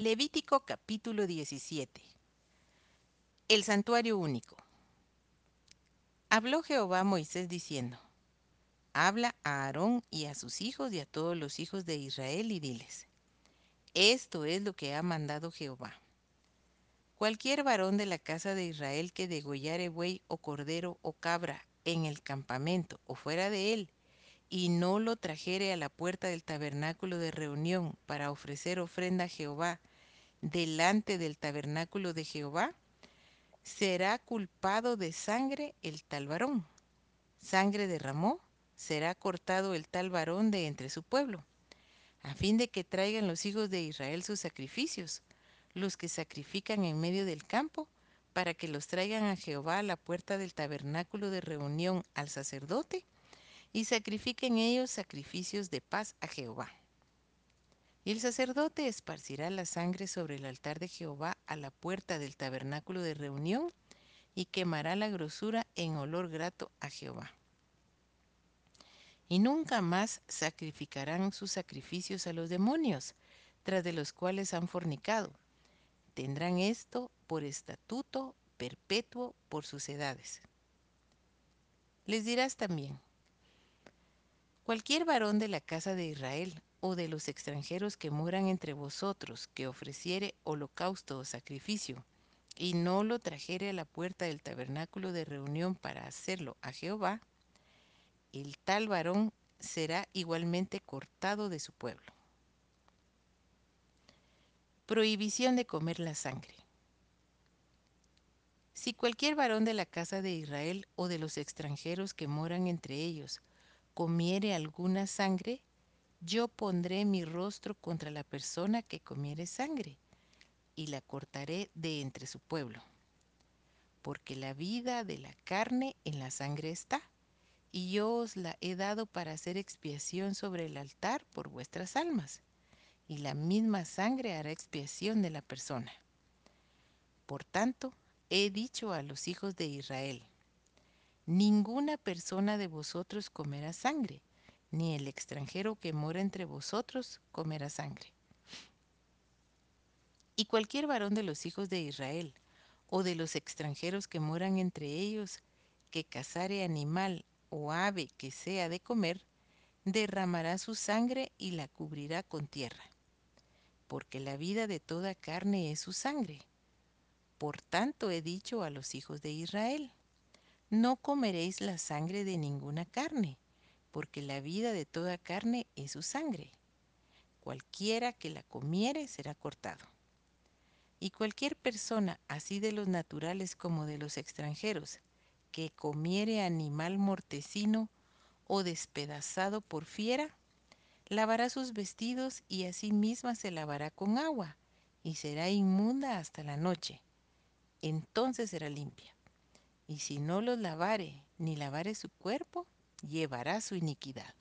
Levítico capítulo 17 El santuario único Habló Jehová a Moisés diciendo, Habla a Aarón y a sus hijos y a todos los hijos de Israel y diles, Esto es lo que ha mandado Jehová. Cualquier varón de la casa de Israel que degollare buey o cordero o cabra en el campamento o fuera de él, y no lo trajere a la puerta del tabernáculo de reunión para ofrecer ofrenda a Jehová delante del tabernáculo de Jehová, será culpado de sangre el tal varón. Sangre derramó, será cortado el tal varón de entre su pueblo, a fin de que traigan los hijos de Israel sus sacrificios, los que sacrifican en medio del campo, para que los traigan a Jehová a la puerta del tabernáculo de reunión al sacerdote, y sacrifiquen ellos sacrificios de paz a Jehová. Y el sacerdote esparcirá la sangre sobre el altar de Jehová a la puerta del tabernáculo de reunión y quemará la grosura en olor grato a Jehová. Y nunca más sacrificarán sus sacrificios a los demonios, tras de los cuales han fornicado. Tendrán esto por estatuto perpetuo por sus edades. Les dirás también, Cualquier varón de la casa de Israel o de los extranjeros que moran entre vosotros que ofreciere holocausto o sacrificio y no lo trajere a la puerta del tabernáculo de reunión para hacerlo a Jehová, el tal varón será igualmente cortado de su pueblo. Prohibición de comer la sangre. Si cualquier varón de la casa de Israel o de los extranjeros que moran entre ellos comiere alguna sangre, yo pondré mi rostro contra la persona que comiere sangre, y la cortaré de entre su pueblo. Porque la vida de la carne en la sangre está, y yo os la he dado para hacer expiación sobre el altar por vuestras almas, y la misma sangre hará expiación de la persona. Por tanto, he dicho a los hijos de Israel, Ninguna persona de vosotros comerá sangre, ni el extranjero que mora entre vosotros comerá sangre. Y cualquier varón de los hijos de Israel, o de los extranjeros que moran entre ellos, que cazare animal o ave que sea de comer, derramará su sangre y la cubrirá con tierra. Porque la vida de toda carne es su sangre. Por tanto he dicho a los hijos de Israel, no comeréis la sangre de ninguna carne, porque la vida de toda carne es su sangre. Cualquiera que la comiere será cortado. Y cualquier persona, así de los naturales como de los extranjeros, que comiere animal mortecino o despedazado por fiera, lavará sus vestidos y a sí misma se lavará con agua, y será inmunda hasta la noche. Entonces será limpia y si no los lavare ni lavare su cuerpo, llevará su iniquidad.